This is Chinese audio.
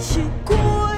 一起过